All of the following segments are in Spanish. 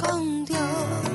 Se escondió.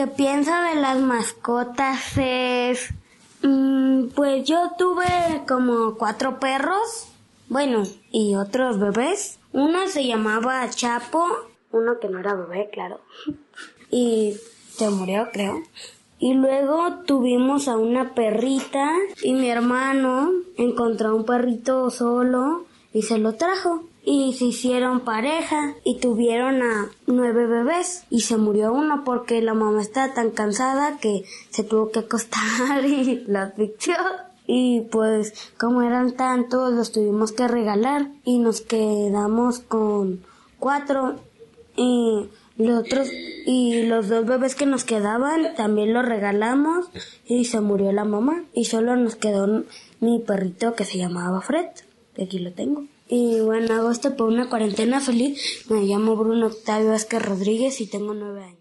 Que pienso de las mascotas es, mm, pues yo tuve como cuatro perros, bueno, y otros bebés. Uno se llamaba Chapo, uno que no era bebé, claro, y se murió, creo. Y luego tuvimos a una perrita y mi hermano encontró un perrito solo y se lo trajo. Y se hicieron pareja y tuvieron a nueve bebés y se murió uno porque la mamá estaba tan cansada que se tuvo que acostar y la asfixió. Y pues como eran tantos los tuvimos que regalar y nos quedamos con cuatro y los otros y los dos bebés que nos quedaban también los regalamos y se murió la mamá y solo nos quedó mi perrito que se llamaba Fred, aquí lo tengo. Y bueno, hago esto por una cuarentena feliz. Me llamo Bruno Octavio Vázquez Rodríguez y tengo nueve años.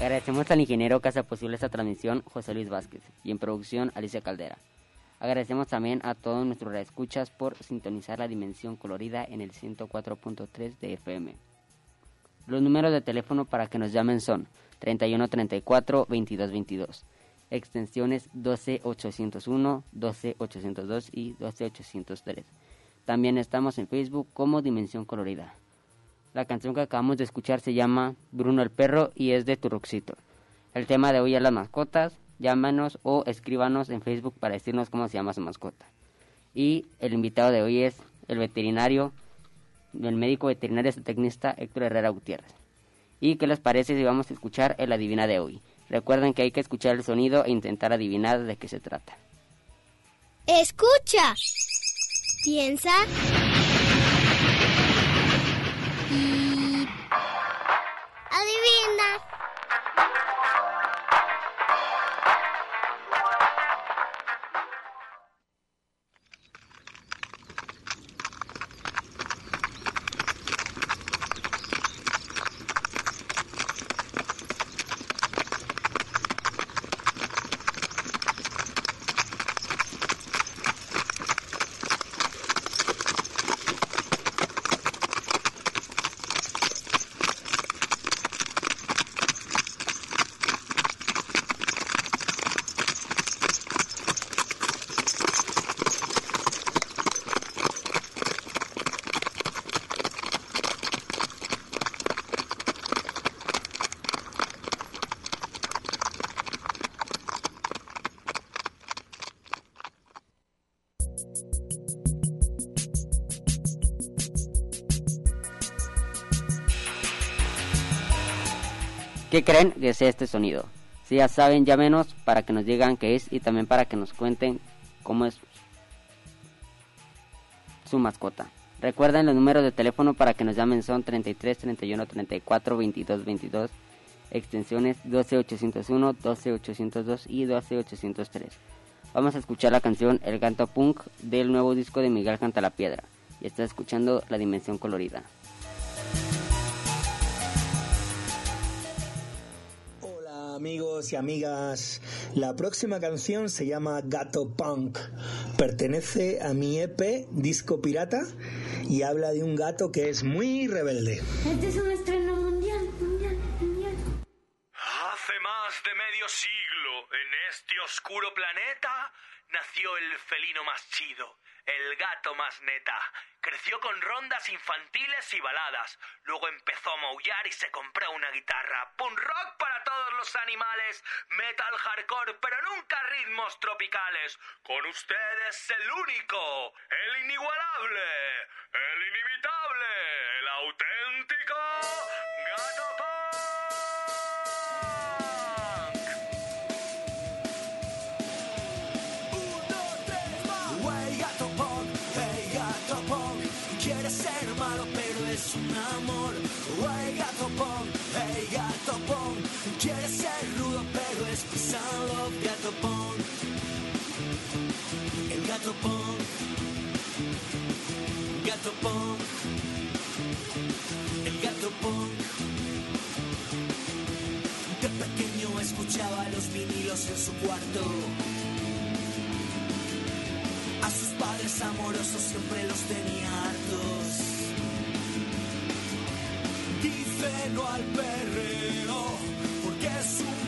Agradecemos al ingeniero que hace posible esta transmisión, José Luis Vázquez, y en producción, Alicia Caldera. Agradecemos también a todos nuestros escuchas por sintonizar la dimensión colorida en el 104.3 de FM. Los números de teléfono para que nos llamen son 3134 2222, extensiones 12801, 12802 y 12803. También estamos en Facebook como Dimensión Colorida. La canción que acabamos de escuchar se llama Bruno el Perro y es de Turuxito. El tema de hoy es las mascotas. Llámanos o escríbanos en Facebook para decirnos cómo se llama su mascota. Y el invitado de hoy es el veterinario, el médico veterinario tecnista Héctor Herrera Gutiérrez. ¿Y qué les parece si vamos a escuchar el adivina de hoy? Recuerden que hay que escuchar el sonido e intentar adivinar de qué se trata. Escucha. Piensa. ¿Qué creen que sea este sonido? Si ya saben, llámenos para que nos digan qué es y también para que nos cuenten cómo es su mascota. Recuerden los números de teléfono para que nos llamen son 33 31 34 22 22 extensiones 12801, 12802 y 12803. Vamos a escuchar la canción El Gato Punk del nuevo disco de Miguel Canta la Piedra y está escuchando La Dimensión Colorida. Amigos y amigas, la próxima canción se llama Gato Punk, pertenece a mi EP Disco Pirata y habla de un gato que es muy rebelde. Este es un estreno mundial, mundial, mundial. Hace más de medio siglo, en este oscuro planeta, nació el felino más chido, el gato más neta. Creció con rondas infantiles y baladas. Luego empezó a maullar y se compró una guitarra. Punk rock para todos los animales. Metal hardcore, pero nunca ritmos tropicales. Con ustedes el único, el inigualable, el inimitable, Wey gato punk, hey gato punk, quiere ser rudo pero es love. Gato punk, el gato punk, gato punk, el gato punk. De pequeño escuchaba los vinilos en su cuarto. A sus padres amorosos siempre los tenía hartos. No al perreo, porque es un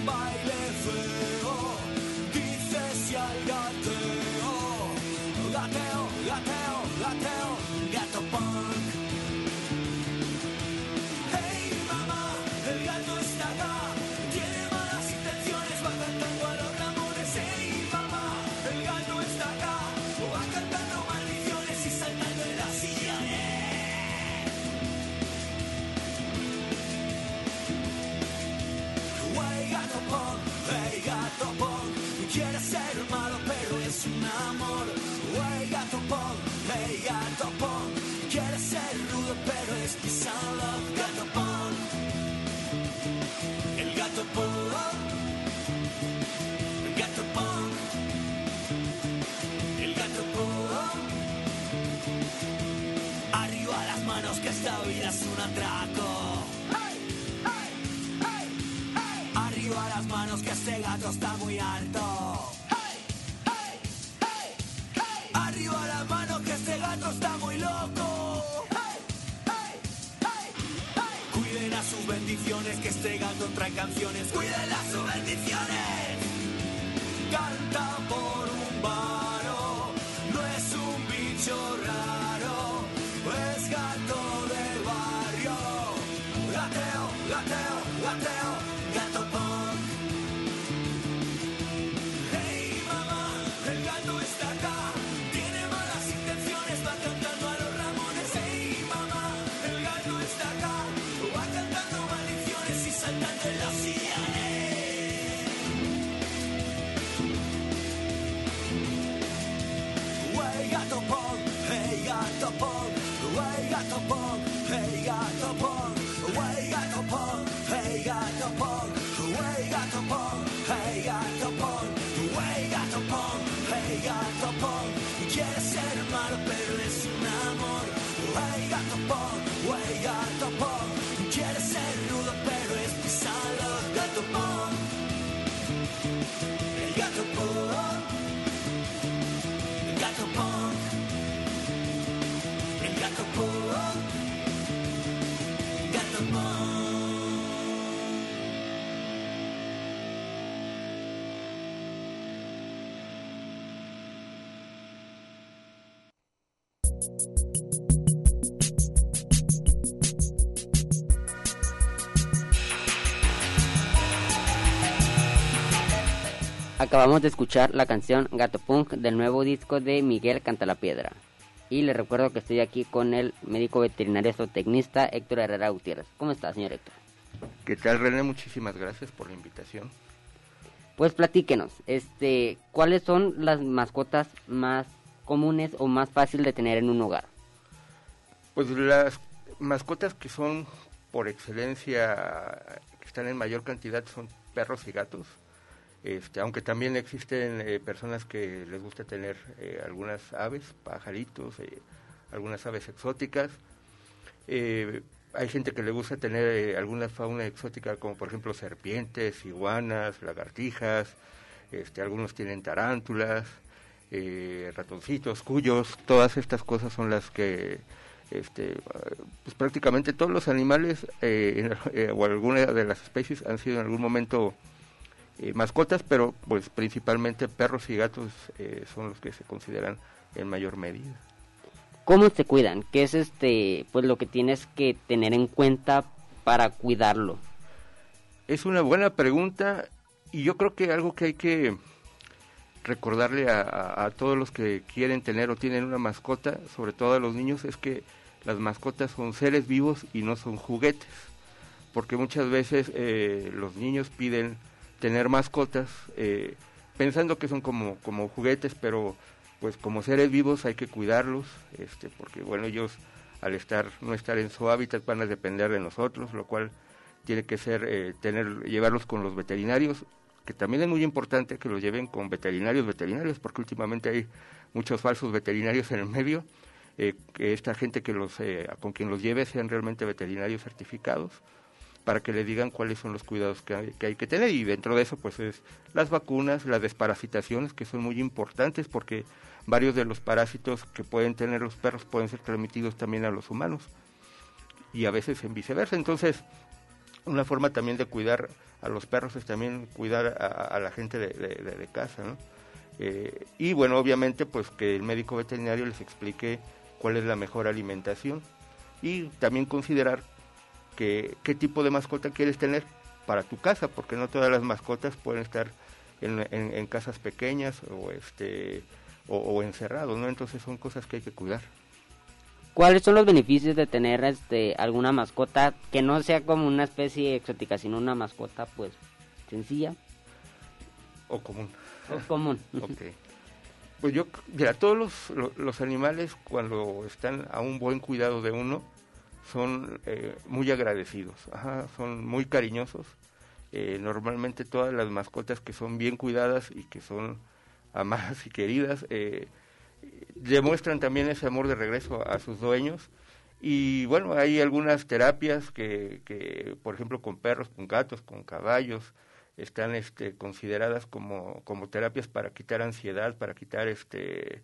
hey Acabamos de escuchar la canción Gato Punk del nuevo disco de Miguel Canta la Piedra. Y les recuerdo que estoy aquí con el médico veterinario zootecnista Héctor Herrera Gutiérrez. ¿Cómo está, señor Héctor? ¿Qué tal René? Muchísimas gracias por la invitación. Pues platíquenos, este, ¿cuáles son las mascotas más comunes o más fácil de tener en un hogar? Pues las mascotas que son por excelencia, que están en mayor cantidad, son perros y gatos. Este, aunque también existen eh, personas que les gusta tener eh, algunas aves, pajaritos, eh, algunas aves exóticas. hay gente que le gusta tener alguna fauna exótica, como por ejemplo serpientes, iguanas, lagartijas. Este, algunos tienen tarántulas, ratoncitos, cuyos. Todas estas cosas son las que este, pues prácticamente todos los animales o alguna de las especies han sido en algún momento eh, mascotas, pero pues principalmente perros y gatos eh, son los que se consideran en mayor medida. ¿Cómo se cuidan? ¿Qué es este, pues lo que tienes que tener en cuenta para cuidarlo? Es una buena pregunta y yo creo que algo que hay que recordarle a, a, todos los que quieren tener o tienen una mascota, sobre todo a los niños, es que las mascotas son seres vivos y no son juguetes, porque muchas veces eh, los niños piden tener mascotas, eh, pensando que son como, como juguetes, pero pues como seres vivos hay que cuidarlos, este, porque bueno, ellos al estar, no estar en su hábitat van a depender de nosotros, lo cual tiene que ser eh, tener, llevarlos con los veterinarios, que también es muy importante que los lleven con veterinarios veterinarios, porque últimamente hay muchos falsos veterinarios en el medio, eh, que esta gente que los, con quien los lleve sean realmente veterinarios certificados para que le digan cuáles son los cuidados que hay, que tener y dentro de eso pues es las vacunas, las desparasitaciones que son muy importantes porque varios de los parásitos que pueden tener los perros pueden ser transmitidos también a los humanos y a veces en viceversa. Entonces, una forma también de cuidar a los perros es también cuidar a, la gente de, casa, ¿no? Eh, y bueno, obviamente pues que el médico veterinario les explique cuál es la mejor alimentación y también considerar qué tipo de mascota quieres tener para tu casa, porque no todas las mascotas pueden estar en, casas pequeñas o este o, encerrados, ¿no? Entonces son cosas que hay que cuidar. ¿Cuáles son los beneficios de tener este alguna mascota que no sea como una especie exótica, sino una mascota pues sencilla o común? O común. ok. Pues yo, mira, todos los, los animales cuando están a un buen cuidado de uno, son eh, muy agradecidos, son muy cariñosos. Eh, normalmente todas las mascotas que son bien cuidadas y que son amadas y queridas eh, demuestran también ese amor de regreso a sus dueños. Y bueno, hay algunas terapias que, que por ejemplo, con perros, con gatos, con caballos, están este, consideradas como, como terapias para quitar ansiedad, para quitar este,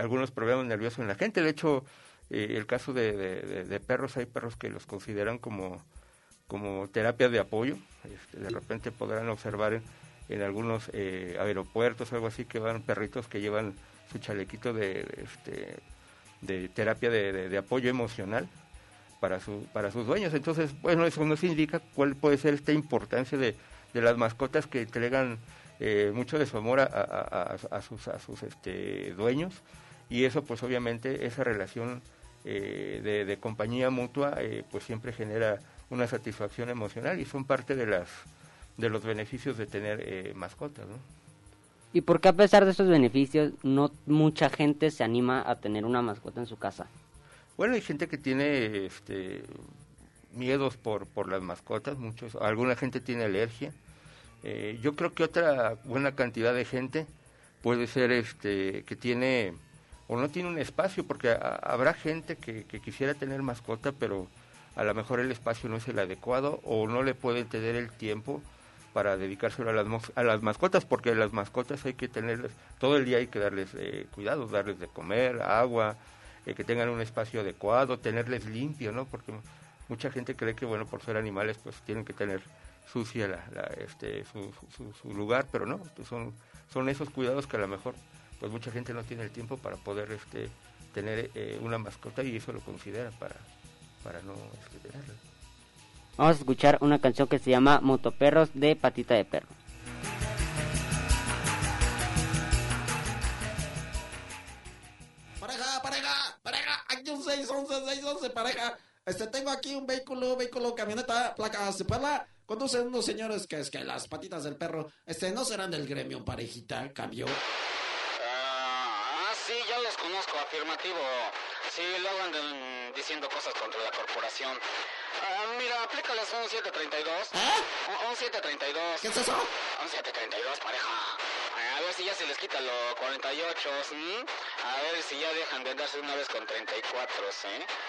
algunos problemas nerviosos en la gente. De hecho, eh, el caso de, perros, hay perros que los consideran como, como terapia de apoyo. Este, de repente podrán observar en, algunos eh, aeropuertos algo así que van perritos que llevan su chalequito de, este, de terapia de, apoyo emocional para, su, para sus dueños. Entonces, bueno, eso nos indica cuál puede ser esta importancia de, las mascotas que entregan eh, mucho de su amor a, a, sus, a sus este, dueños y eso pues obviamente esa relación eh, de, compañía mutua eh, pues siempre genera una satisfacción emocional y son parte de las de los beneficios de tener eh, mascotas ¿no? y por qué a pesar de esos beneficios no mucha gente se anima a tener una mascota en su casa bueno hay gente que tiene este miedos por por las mascotas muchos alguna gente tiene alergia yo creo que otra buena cantidad de gente puede ser este que tiene o no tiene un espacio, porque habrá gente que, quisiera tener mascota, pero a lo mejor el espacio no es el adecuado o no le puede tener el tiempo para dedicárselo a las, a las mascotas, porque las mascotas hay que tenerles, todo el día hay que darles eh, cuidado, darles de comer, agua, eh, que tengan un espacio adecuado, tenerles limpio, ¿no? Porque mucha gente cree que, bueno, por ser animales, pues tienen que tener sucia la, este, su, su, lugar, pero no, pues son, son esos cuidados que a lo mejor pues mucha gente no tiene el tiempo para poder este, tener eh, una mascota y eso lo considera para, para no este, tenerla. Vamos a escuchar una canción que se llama Motoperros de Patita de Perro. Pareja, pareja, pareja, aquí un 611, 611, pareja. Este, tengo aquí un vehículo, vehículo, camioneta, placas de Puebla. Conducen unos señores que es que las patitas del perro, este, no serán del gremio parejita, cambio. Ah, los conozco, afirmativo. Sí, luego andan diciendo cosas contra la corporación. Ah, mira, aplícales un 732. ¿Eh? Un, un 732. ¿Qué es eso? Un 732, pareja. A ver si ya se les quita los 48, ¿sí? A ver si ya dejan de andarse una vez con 34, ¿sí?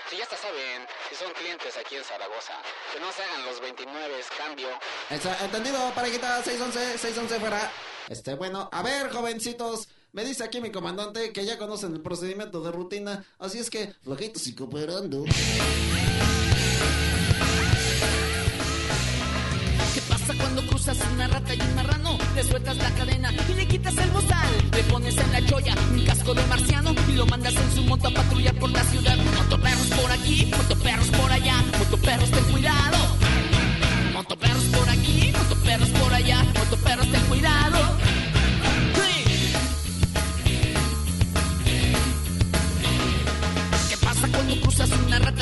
Si ya hasta saben, si son clientes aquí en Zaragoza, que no se hagan los 29, cambio. Está entendido, parejita, 611, 611 fuera. Este, bueno, a ver, jovencitos. Me dice aquí mi comandante que ya conocen el procedimiento de rutina, así es que, flojitos y cooperando. ¿Qué pasa cuando cruzas una rata y un marrano? Le sueltas la cadena y le quitas el bozal. Le pones en la cholla un casco de marciano y lo mandas en su moto a patrullar por la ciudad. Motoperros por aquí, motoperros por allá, motoperros ten cuidado. Motoperros por aquí, motoperros por allá, motoperros ten cuidado.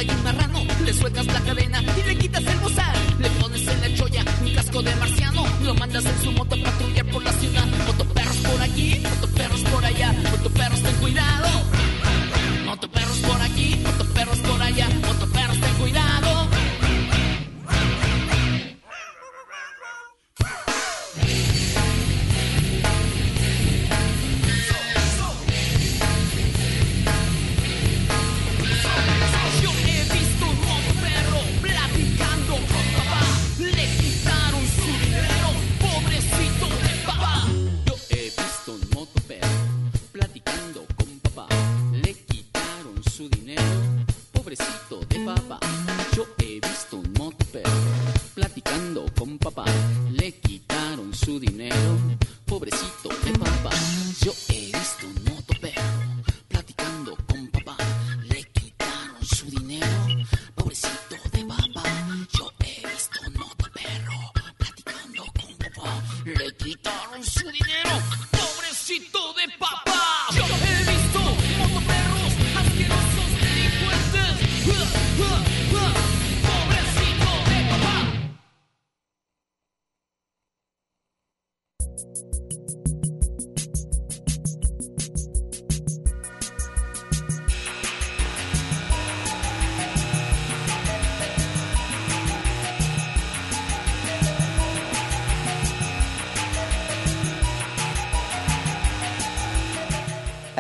Un marrano? Le sueltas la cadena y le quitas el bozal. Le pones en la cholla un casco de marciano lo mandas en su moto a patrullar por la ciudad. Motoperros por aquí, motoperros por allá, motoperros ten cuidado.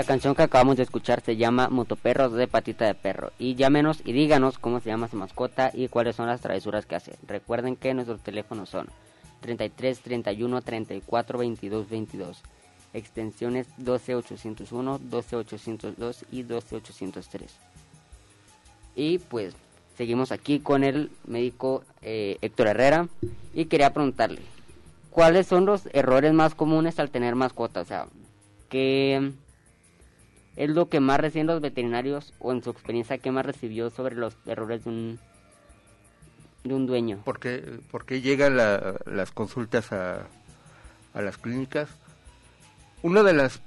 La canción que acabamos de escuchar se llama Motoperros de Patita de Perro. Y llámenos y díganos cómo se llama su mascota y cuáles son las travesuras que hace. Recuerden que nuestros teléfonos son 33 31 34 22 22. Extensiones 12801, 12802 y 12803. Y pues seguimos aquí con el médico eh, Héctor Herrera. Y quería preguntarle, ¿cuáles son los errores más comunes al tener mascotas? O sea, ¿qué es lo que más recién los veterinarios o en su experiencia que más recibió sobre los errores de un de un dueño? ¿Por qué, por llegan la- las consultas a, a las clínicas? Uno de las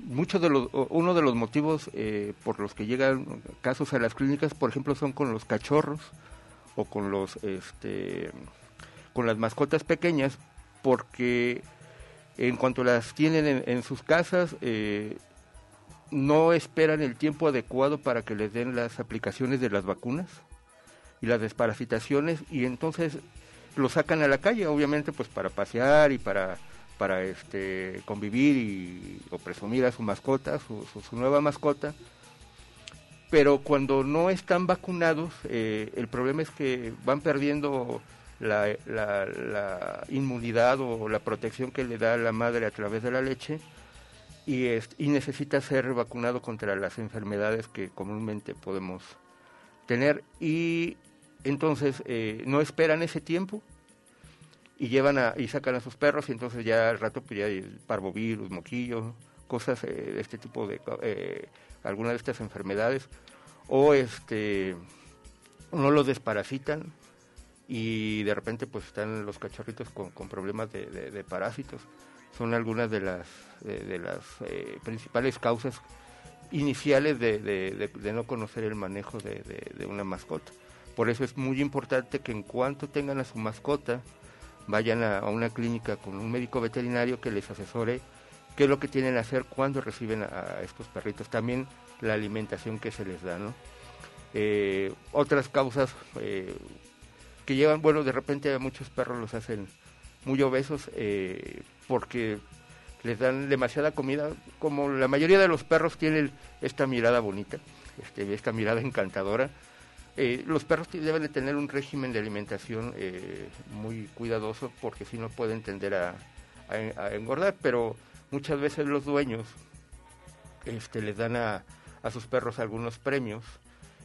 muchos de los uno de los motivos eh, por los que llegan casos a las clínicas, por ejemplo, son con los cachorros o con los este con las mascotas pequeñas, porque en cuanto las tienen en, en sus casas eh, no esperan el tiempo adecuado para que les den las aplicaciones de las vacunas y las desparasitaciones y entonces lo sacan a la calle, obviamente pues para pasear y para para este convivir y o presumir a su mascota, su, su- su nueva mascota. Pero cuando no están vacunados, eh, el problema es que van perdiendo la, inmunidad o la protección que le da la madre a través de la leche y, es- y necesita ser vacunado contra las enfermedades que comúnmente podemos tener. Y entonces eh, no esperan ese tiempo y llevan a, y sacan a sus perros y entonces ya al rato pues ya hay parvovirus, moquillo, cosas eh, de este tipo de eh, algunas de estas enfermedades. O este no los desparasitan y de repente pues están los cachorritos con, con problemas de parásitos son algunas de las eh, principales causas iniciales de, no conocer el manejo de, una mascota. Por eso es muy importante que en cuanto tengan a su mascota, vayan a, una clínica con un médico veterinario que les asesore qué es lo que tienen que hacer cuando reciben a, estos perritos. También la alimentación que se les da, ¿no? Eh, otras causas eh, que llevan, bueno, de repente a muchos perros los hacen muy obesos porque les dan demasiada comida, como la mayoría de los perros tienen esta mirada bonita, este, esta mirada encantadora. Eh, los perros deben de tener un régimen de alimentación eh, muy cuidadoso porque si no pueden tender a, engordar, pero muchas veces los dueños este, les dan a, sus perros algunos premios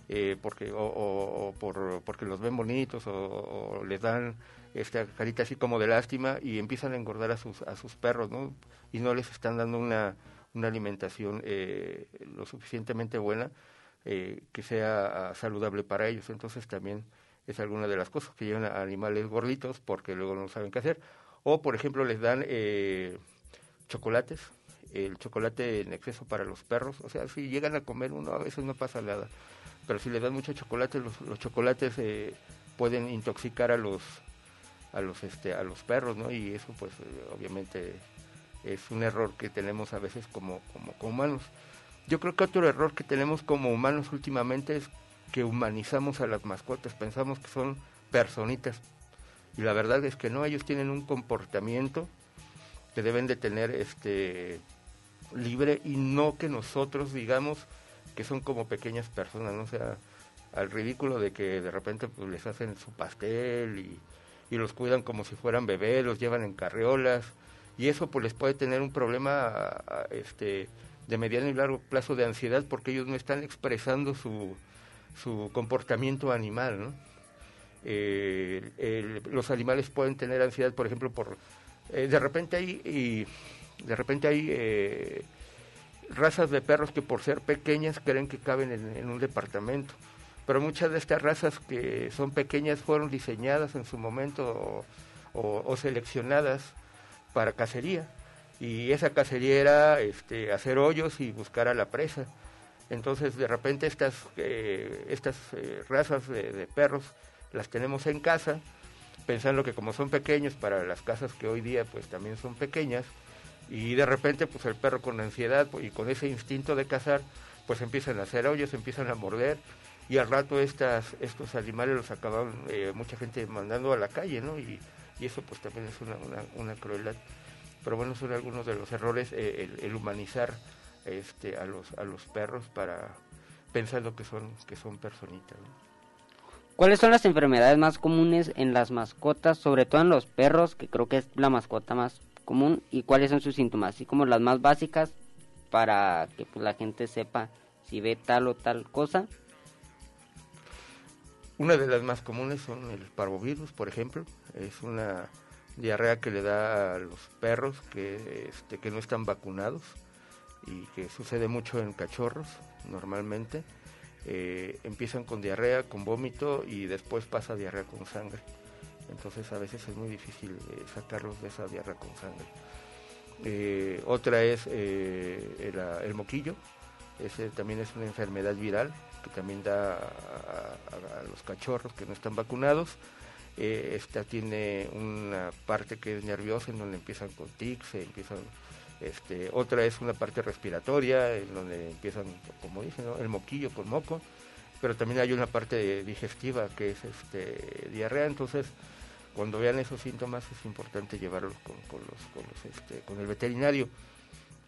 eh, porque o, o- o por, porque los ven bonitos o les dan esta carita así como de lástima y empiezan a engordar a sus a sus perros no y no les están dando una una alimentación eh, lo suficientemente buena eh, que sea ah, saludable para ellos. Entonces también es alguna de las cosas que llevan a animales gorditos porque luego no saben qué hacer. O por ejemplo les dan eh, chocolates el chocolate en exceso para los perros. O sea si llegan a comer uno a veces no pasa nada. Pero si le dan mucho chocolate los, los chocolates eh, pueden intoxicar a los a los este a los perros no y eso pues obviamente es un error que tenemos a veces como como, como humanos. Yo creo que otro error que tenemos como humanos últimamente es que humanizamos a las mascotas pensamos que son personitas. Y la verdad es que no ellos tienen un comportamiento que deben de tener este libre y no que nosotros digamos que son como pequeñas personas, ¿no? O sea, al ridículo de que de repente pues, les hacen su pastel y, y los cuidan como si fueran bebés, los llevan en carriolas y eso pues les puede tener un problema este de mediano y largo plazo de ansiedad porque ellos no están expresando su, su comportamiento animal. Eh, los animales pueden tener ansiedad, por ejemplo, por eh, de repente hay y de repente hay eh, razas de perros que por ser pequeñas creen que caben en, en un departamento, pero muchas de estas razas que son pequeñas fueron diseñadas en su momento o, seleccionadas para cacería y esa cacería era este, hacer hoyos y buscar a la presa. Entonces, de repente estas, eh, estas eh, razas de, de perros las tenemos en casa, pensando que como son pequeños para las casas que hoy día pues también son pequeñas, y de repente pues el perro con ansiedad pues, y con ese instinto de cazar, pues empiezan a hacer hoyos, empiezan a morder, y al rato estas, estos animales los acaban eh, mucha gente mandando a la calle, ¿no? Y, eso pues también es una, una, crueldad. Pero bueno, son algunos de los errores, eh, el, el humanizar este, a, los, a los perros para pensando que son, que son personitas. ¿no? ¿Cuáles son las enfermedades más comunes en las mascotas, sobre todo en los perros, que creo que es la mascota más común, y cuáles son sus síntomas, así como las más básicas para que pues, la gente sepa si ve tal o tal cosa? Una de las más comunes son el parvovirus, por ejemplo. Es una diarrea que le da a los perros que, este, que no están vacunados y que sucede mucho en cachorros normalmente. Eh, empiezan con diarrea, con vómito y después pasa diarrea con sangre. Entonces a veces es muy difícil eh, sacarlos de esa diarrea con sangre. Eh, otra es el, el moquillo. Ese también es una enfermedad viral que también da a, los cachorros que no están vacunados. Eh, esta tiene una parte que es nerviosa en donde empiezan con tics, se empiezan este, otra es una parte respiratoria en donde empiezan, como dicen, ¿no? el moquillo con moco, pero también hay una parte digestiva que es este, diarrea, entonces cuando vean esos síntomas es importante llevarlos con, los, este, con el veterinario.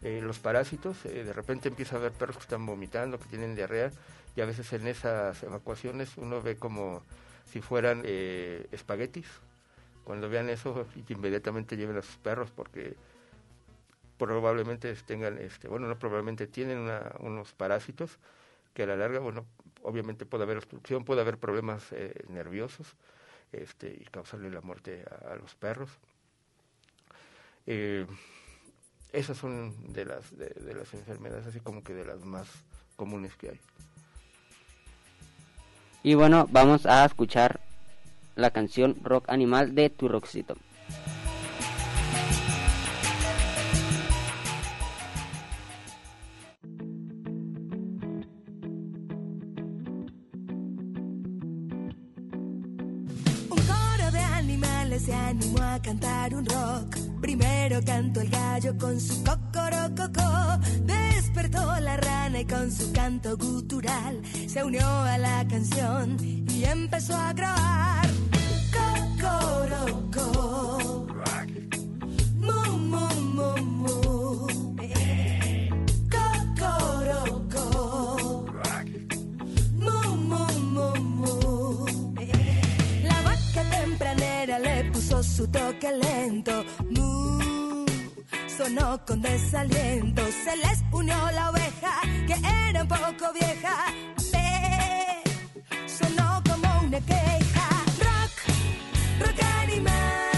Eh, los parásitos, eh, de repente empieza a haber perros que están vomitando, que tienen diarrea, y a veces en esas evacuaciones uno ve como si fueran eh, espaguetis. Cuando vean eso, inmediatamente lleven a sus perros porque probablemente tengan, este, bueno, no probablemente tienen unos parásitos que a la larga, bueno, obviamente puede haber obstrucción, puede haber problemas eh, nerviosos este, y causarle la muerte a, los perros. Eh, esas son de las, de las enfermedades, así como que de las más comunes que hay. Y bueno, vamos a escuchar la canción Rock Animal de Tu Roxito. se animó a cantar un rock. Primero cantó el gallo con su cocorococó despertó la rana y con su canto gutural se unió a la canción y empezó a grabar. Cocoroco. Mu, mu, mu, mu. La vaca tempranera le puso su toque lento no con desaliento. Se les unió la oveja, que era un poco vieja. Sonó como una queja. Rock, rock animal.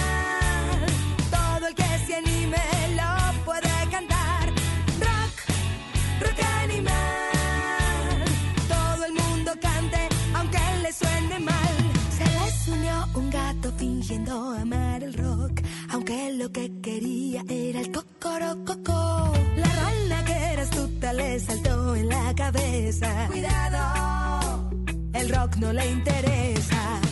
era el cocorococó. La rana que eras tú le saltó en la cabeza. Cuidado, el rock no le interesa.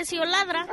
Recio ladra.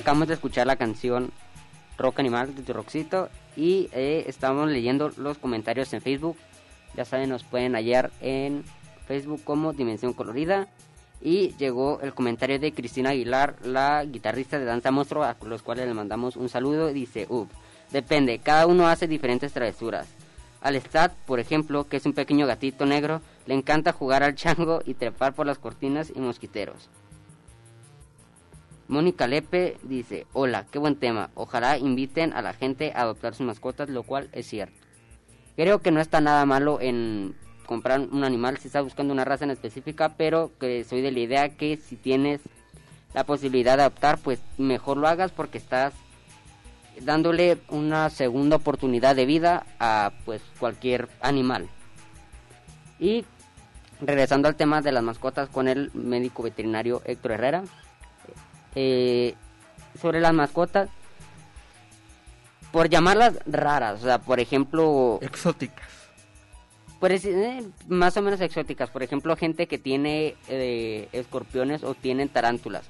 Acabamos de escuchar la canción Rock Animal de Roxito y eh, estamos leyendo los comentarios en Facebook. Ya saben, nos pueden hallar en Facebook como Dimensión Colorida. Y llegó el comentario de Cristina Aguilar, la guitarrista de Danza Monstruo, a los cuales le mandamos un saludo. Dice, uff, depende, cada uno hace diferentes travesuras. Al Stat, por ejemplo, que es un pequeño gatito negro, le encanta jugar al chango y trepar por las cortinas y mosquiteros. Mónica Lepe dice, hola, qué buen tema. Ojalá inviten a la gente a adoptar sus mascotas, lo cual es cierto. Creo que no está nada malo en comprar un animal si estás buscando una raza en específica, pero que soy de la idea que si tienes la posibilidad de adoptar, pues mejor lo hagas porque estás dándole una segunda oportunidad de vida a pues cualquier animal. Y regresando al tema de las mascotas con el médico veterinario Héctor Herrera, eh, sobre las mascotas, por llamarlas raras, o sea, por ejemplo... Exóticas. Pues, eh, más o menos exóticas, por ejemplo, gente que tiene eh, escorpiones o tienen tarántulas.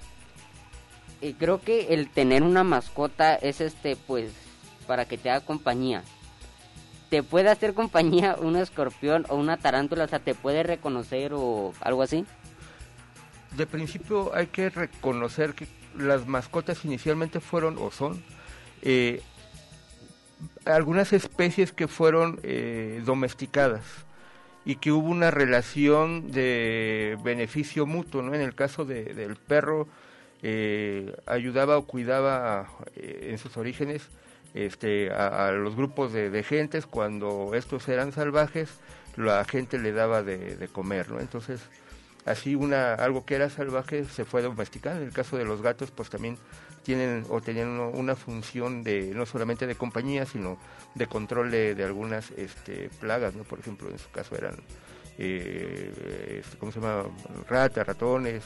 Y creo que el tener una mascota es este, pues, para que te haga compañía. Te puede hacer compañía un escorpión o una tarántula, o sea, te puede reconocer o algo así. De principio hay que reconocer que las mascotas inicialmente fueron o son eh, algunas especies que fueron eh, domesticadas y que hubo una relación de beneficio mutuo, ¿no? En el caso de, del perro eh, ayudaba o cuidaba eh, en sus orígenes este, a, los grupos de, de, gentes cuando estos eran salvajes, la gente le daba de, de comer, ¿no? Entonces así una algo que era salvaje se fue domesticando. En el caso de los gatos, pues también tienen o tenían una función de no solamente de compañía, sino de control de, algunas este, plagas, ¿no? Por ejemplo, en su caso eran, eh, este, ¿cómo se llama? Ratas, ratones,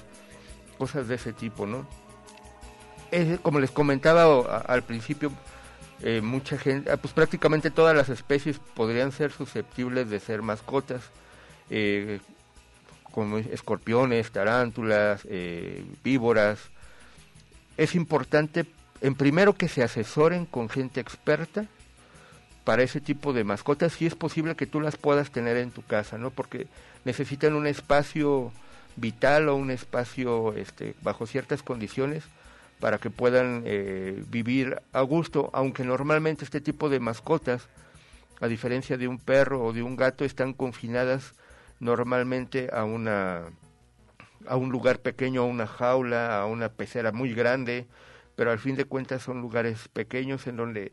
cosas de ese tipo, ¿no? Es, como les comentaba al principio, eh, mucha gente, pues prácticamente todas las especies podrían ser susceptibles de ser mascotas. Eh, como escorpiones, tarántulas, eh, víboras. Es importante, en primero, que se asesoren con gente experta para ese tipo de mascotas, si es posible que tú las puedas tener en tu casa, ¿no? Porque necesitan un espacio vital o un espacio este, bajo ciertas condiciones para que puedan eh, vivir a gusto, aunque normalmente este tipo de mascotas, a diferencia de un perro o de un gato, están confinadas normalmente a una a un lugar pequeño, a una jaula, a una pecera muy grande, pero al fin de cuentas son lugares pequeños en donde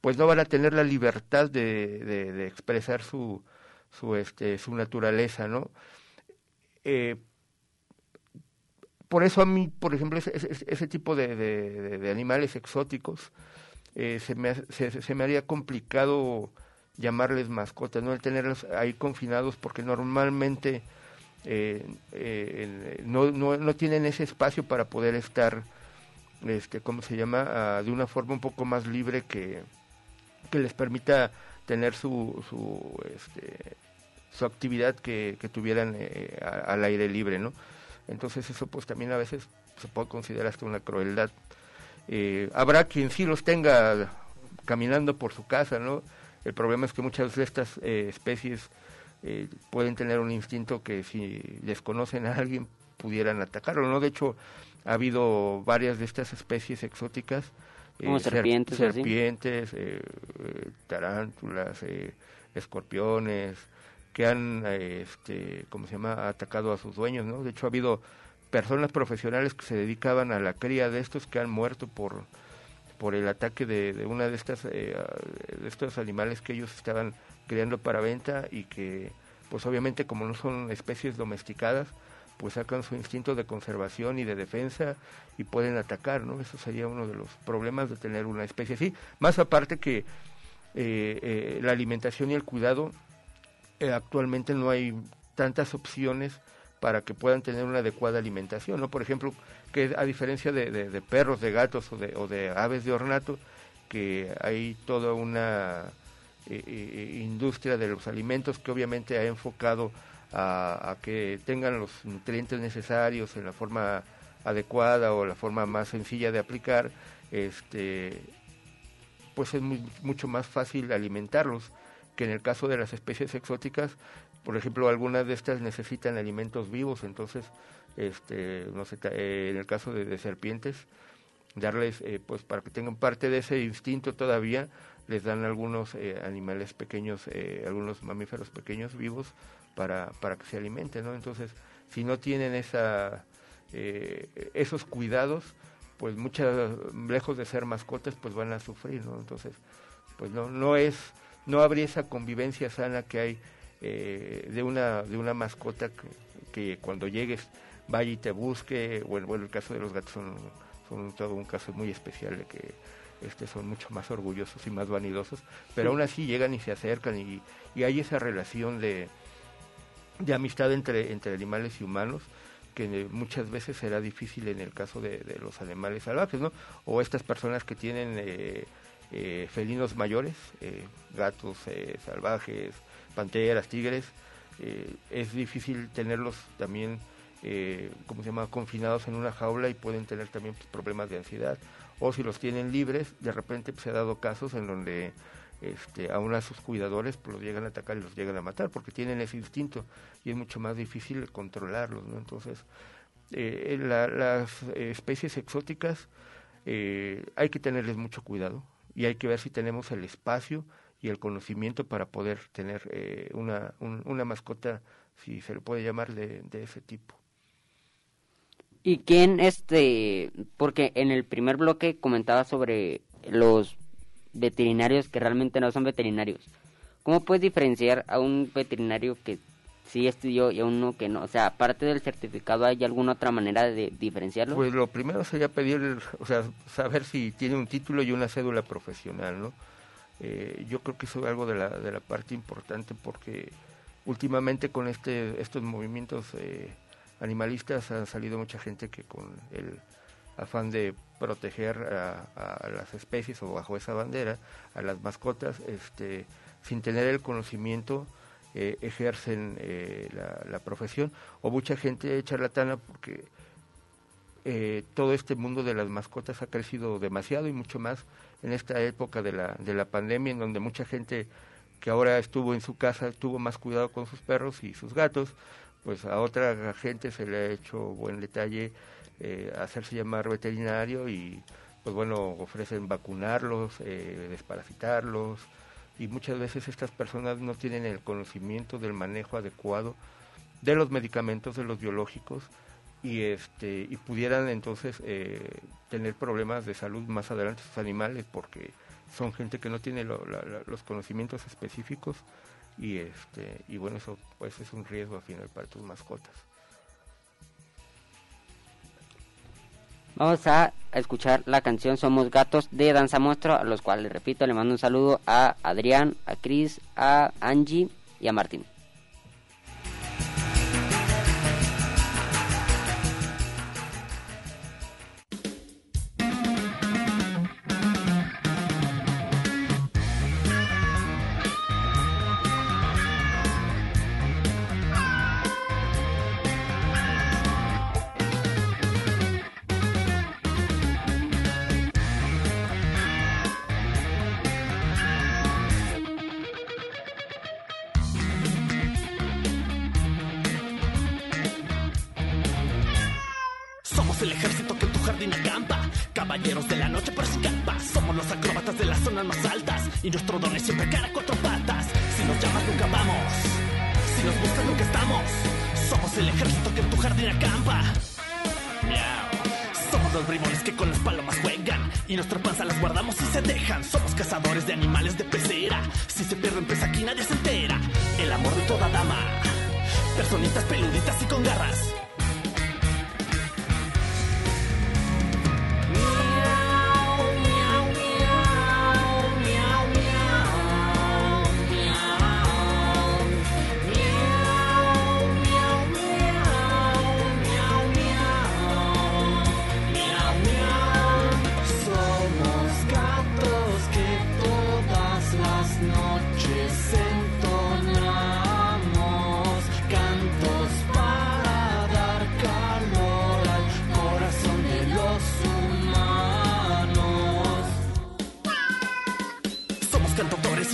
pues no van a tener la libertad de, de, expresar su su este su naturaleza, ¿no? Eh, por eso a mí, por ejemplo, ese, ese, ese tipo de, de, de, animales exóticos eh, se, me, se, se, me haría complicado llamarles mascotas, ¿no? El tenerlos ahí confinados porque normalmente eh, eh, no, no, no, tienen ese espacio para poder estar, este, ¿cómo se llama?, ah, de una forma un poco más libre que, que les permita tener su, su, este, su actividad que, que tuvieran eh, al aire libre, ¿no? Entonces eso pues también a veces se puede considerar hasta una crueldad. Eh, habrá quien sí los tenga caminando por su casa, ¿no? El problema es que muchas de estas eh, especies eh, pueden tener un instinto que si desconocen a alguien pudieran atacarlo, ¿no? De hecho, ha habido varias de estas especies exóticas. Como serpientes, ser, serpientes eh, tarántulas, escorpiones, que han, este, ¿cómo se llama?, atacado a sus dueños, ¿no? De hecho, ha habido personas profesionales que se dedicaban a la cría de estos que han muerto por por el ataque de, de una de estas eh, de estos animales que ellos estaban criando para venta y que pues obviamente como no son especies domesticadas pues sacan su instinto de conservación y de defensa y pueden atacar no eso sería uno de los problemas de tener una especie así más aparte que eh, eh, la alimentación y el cuidado eh, actualmente no hay tantas opciones para que puedan tener una adecuada alimentación, ¿no? Por ejemplo, que a diferencia de, perros, de gatos o de, o de, aves de ornato, que hay toda una eh, eh, industria de los alimentos que obviamente ha enfocado a, a, que tengan los nutrientes necesarios en la forma adecuada o la forma más sencilla de aplicar, este, pues es muy, mucho más fácil alimentarlos que en el caso de las especies exóticas. Por ejemplo, algunas de estas necesitan alimentos vivos, entonces, este, no sé, eh, en el caso de, serpientes, darles, eh, pues para que tengan parte de ese instinto todavía, les dan algunos eh, animales pequeños, eh, algunos mamíferos pequeños vivos para, para que se alimenten, ¿no? Entonces, si no tienen esa, esos cuidados, pues muchas, lejos de ser mascotas, pues van a sufrir, ¿no? Entonces, pues no, no es, no habría esa convivencia sana que hay de una de una mascota que, cuando llegues vaya y te busque. Bueno, bueno el caso de los gatos son, son todo un caso muy especial de que este son mucho más orgullosos y más vanidosos pero aún así llegan y se acercan y, y hay esa relación de de amistad entre entre animales y humanos que muchas veces será difícil en el caso de, de los animales salvajes no o estas personas que tienen eh, eh, felinos mayores eh, gatos eh, salvajes panteras, tigres, eh, es difícil tenerlos también, eh, ¿cómo se llama?, confinados en una jaula y pueden tener también pues, problemas de ansiedad. O si los tienen libres, de repente pues, se ha dado casos en donde este, a sus cuidadores pues, los llegan a atacar y los llegan a matar porque tienen ese instinto y es mucho más difícil controlarlos, ¿no? Entonces, eh, la, las especies exóticas eh, hay que tenerles mucho cuidado y hay que ver si tenemos el espacio y el conocimiento para poder tener eh, una, un, una mascota, si se le puede llamar, de ese tipo. ¿Y quién, este, porque en el primer bloque comentaba sobre los veterinarios que realmente no son veterinarios? ¿Cómo puedes diferenciar a un veterinario que sí estudió y a uno que no? O sea, aparte del certificado, ¿hay alguna otra manera de diferenciarlo? Pues lo primero sería pedir, o sea, saber si tiene un título y una cédula profesional, ¿no? Eh, yo creo que eso es algo de la, de la parte importante porque últimamente con este estos movimientos eh, animalistas ha salido mucha gente que con el afán de proteger a, las especies o bajo esa bandera a las mascotas este sin tener el conocimiento eh, ejercen eh, la, la, profesión. O mucha gente charlatana porque eh, todo este mundo de las mascotas ha crecido demasiado y mucho más en esta época de la, de la pandemia, en donde mucha gente que ahora estuvo en su casa tuvo más cuidado con sus perros y sus gatos, pues a otra gente se le ha hecho buen detalle eh, hacerse llamar veterinario y pues bueno, ofrecen vacunarlos, eh, desparasitarlos. Y muchas veces estas personas no tienen el conocimiento del manejo adecuado de los medicamentos, de los biológicos, y este y pudieran entonces eh, tener problemas de salud más adelante sus animales porque son gente que no tiene lo, la, los conocimientos específicos y este y bueno eso pues es un riesgo al final para tus mascotas Vamos a escuchar la canción Somos Gatos de Danza Monstruo, a los cuales, les repito, le mando un saludo a Adrián, a Cris, a Angie y a Martín. Y nuestro don es siempre cara cuatro patas. Si nos llamas, nunca vamos. Si nos buscas, nunca estamos. Somos el ejército que en tu jardín acampa. Somos los bribones que con las palomas juegan. Y nuestra panza las guardamos y se dejan. Somos cazadores de animales de pecera. Si se pierden, pues aquí nadie se entera. El amor de toda dama. Personitas peluditas y con garras.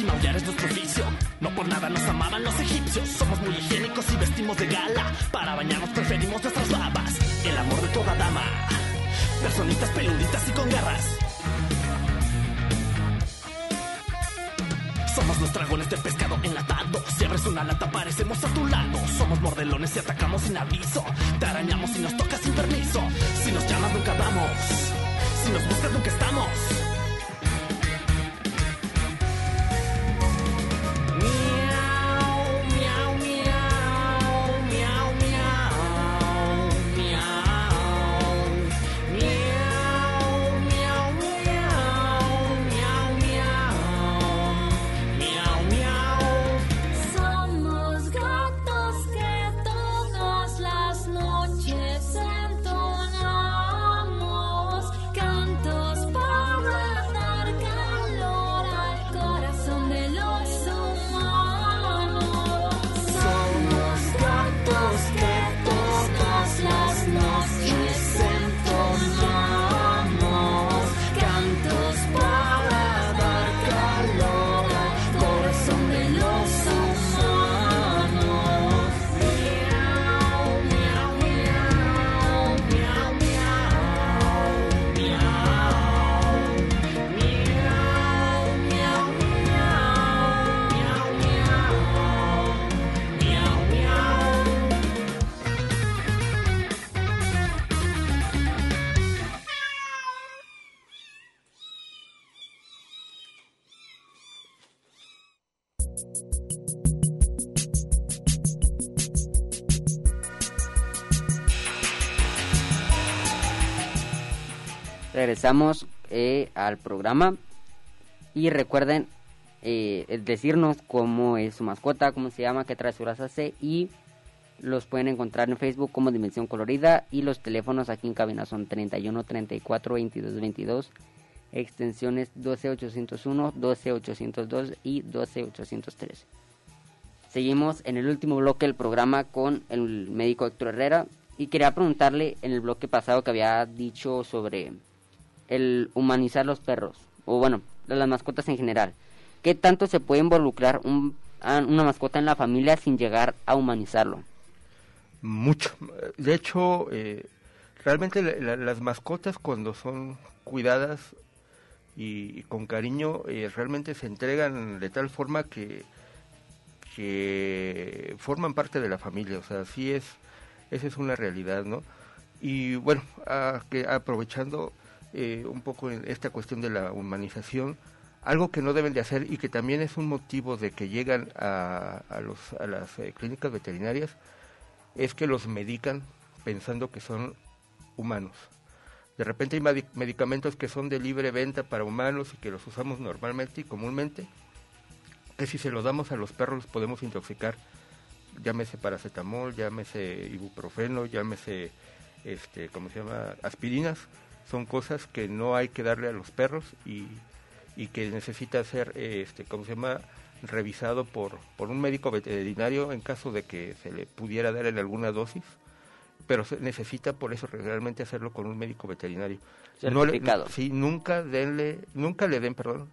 Y maullar es nuestro oficio. No por nada nos amaban los egipcios. Somos muy higiénicos y vestimos de gala. Para bañarnos preferimos nuestras babas. El amor de toda dama. Personitas peluditas y con garras. Somos los dragones de pescado enlatado. Si abres una lata, parecemos a tu lado. Somos mordelones y atacamos sin aviso. Te arañamos y nos tocas sin permiso. Si nos llamas, nunca vamos. Si nos buscas, nunca estamos. Regresamos eh, al programa y recuerden eh, decirnos cómo es su mascota, cómo se llama, qué travesuras hace y los pueden encontrar en Facebook como Dimensión Colorida y los teléfonos aquí en cabina son 31 34 22 22 extensiones 12801, 12802 y 12803. Seguimos en el último bloque del programa con el médico Héctor Herrera y quería preguntarle en el bloque pasado que había dicho sobre el humanizar los perros o bueno, las mascotas en general. ¿Qué tanto se puede involucrar un- una mascota en la familia sin llegar a humanizarlo? Mucho. De hecho, eh, realmente la- la- las mascotas cuando son cuidadas y, y con cariño, eh, realmente se entregan de tal forma que, que forman parte de la familia. O sea, sí es, esa es una realidad, ¿no? Y bueno, a- que aprovechando eh, un poco en esta cuestión de la humanización, algo que no deben de hacer y que también es un motivo de que llegan a, los, a las eh, clínicas veterinarias es que los medican pensando que son humanos. De repente hay medicamentos que son de libre venta para humanos y que los usamos normalmente y comúnmente, que si se los damos a los perros los podemos intoxicar. Llámese paracetamol, llámese ibuprofeno, llámese, este, ¿cómo se llama? Aspirinas. Son cosas que no hay que darle a los perros y, y que necesita ser, eh, este, ¿cómo se llama? Revisado por, por un médico veterinario en caso de que se le pudiera dar en alguna dosis pero se necesita por eso realmente hacerlo con un médico veterinario. No le- sí, nunca denle, nunca le den, perdón,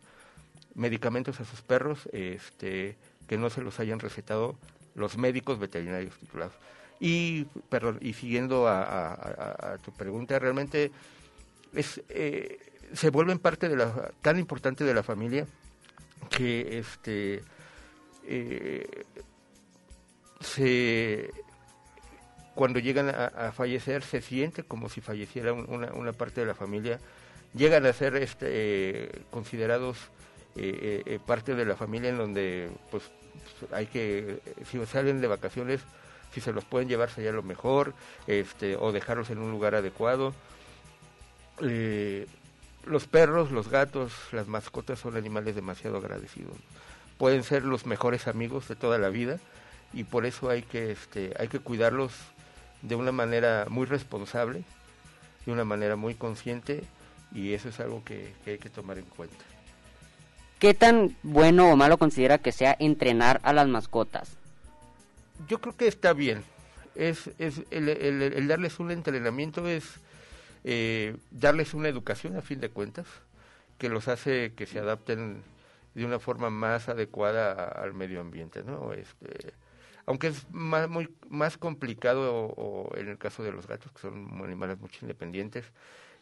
medicamentos a sus perros, este, que no se los hayan recetado los médicos veterinarios titulados. Y, perdón, y siguiendo a, a- a- a tu pregunta, realmente eh, se vuelven parte de la, tan importante de la familia que este eh, se cuando llegan a, fallecer se siente como si falleciera un- una, parte de la familia. Llegan a ser este, considerados eh, parte de la familia en donde pues hay que si salen de vacaciones si se los pueden llevar sería lo mejor este o dejarlos en un lugar adecuado Eh, los perros los gatos las mascotas son animales demasiado agradecidos. Pueden ser los mejores amigos de toda la vida y por eso hay que este hay que cuidarlos de una manera muy responsable de una manera muy consciente y eso es algo que, que hay que tomar en cuenta. ¿Qué tan bueno o malo considera que sea entrenar a las mascotas? yo creo que está bien. Es, es el, el- el darles un entrenamiento es eh, darles una educación a fin de cuentas que los hace que se adapten de una forma más adecuada al medio ambiente no este aunque es más muy más complicado o, en el caso de los gatos que son animales mucho independientes.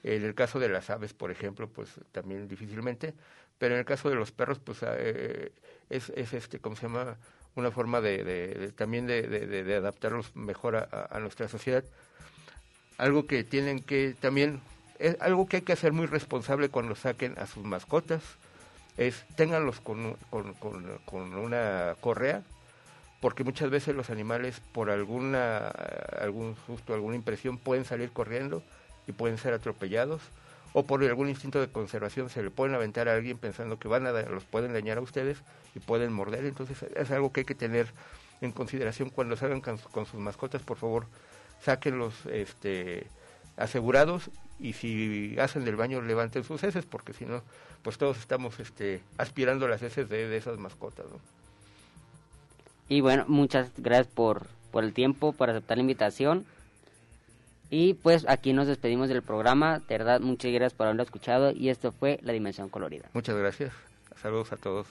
En el caso de las aves por ejemplo pues también difícilmente. Pero en el caso de los perros pues eh, es, es este cómo se llama una forma de, de- también de, adaptarlos mejor a nuestra sociedad algo que tienen que también es algo que hay que hacer muy responsable cuando saquen a sus mascotas es ténganlos con, con, con- una correa porque muchas veces los animales por alguna algún susto alguna impresión pueden salir corriendo y pueden ser atropellados o por algún instinto de conservación se le pueden aventar a alguien pensando que van a los pueden dañar a ustedes y pueden morder. Entonces es algo que hay que tener en consideración cuando salgan con sus mascotas por favor sáquenlos este asegurados y si hacen del baño levanten sus heces porque si no pues todos estamos este aspirando las heces de, de esas mascotas ¿no? Y bueno, muchas gracias por, por el tiempo, por aceptar la invitación. Y pues aquí nos despedimos del programa. De verdad, muchas gracias por haberlo escuchado. Y esto fue La Dimensión Colorida. muchas gracias saludos a todos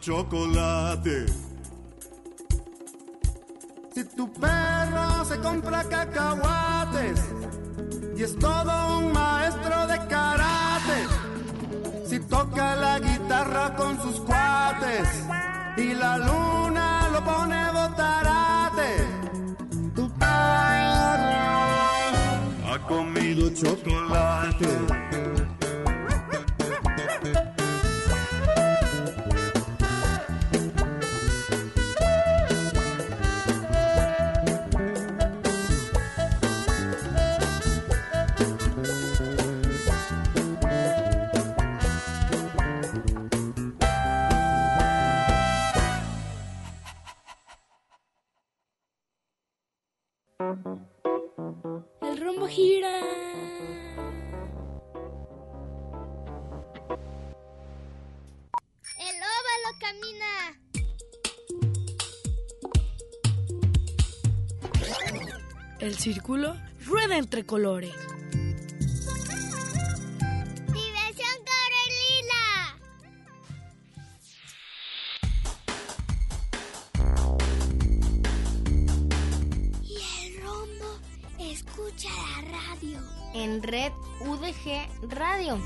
chocolate. Si tu perro se compra cacahuates y es todo un maestro de karate. Si toca la guitarra con sus cuates y la luna lo pone botarate. Tu perro ha comido chocolate. El rombo gira. El óvalo camina. El círculo rueda entre colores. Red UDG Radio.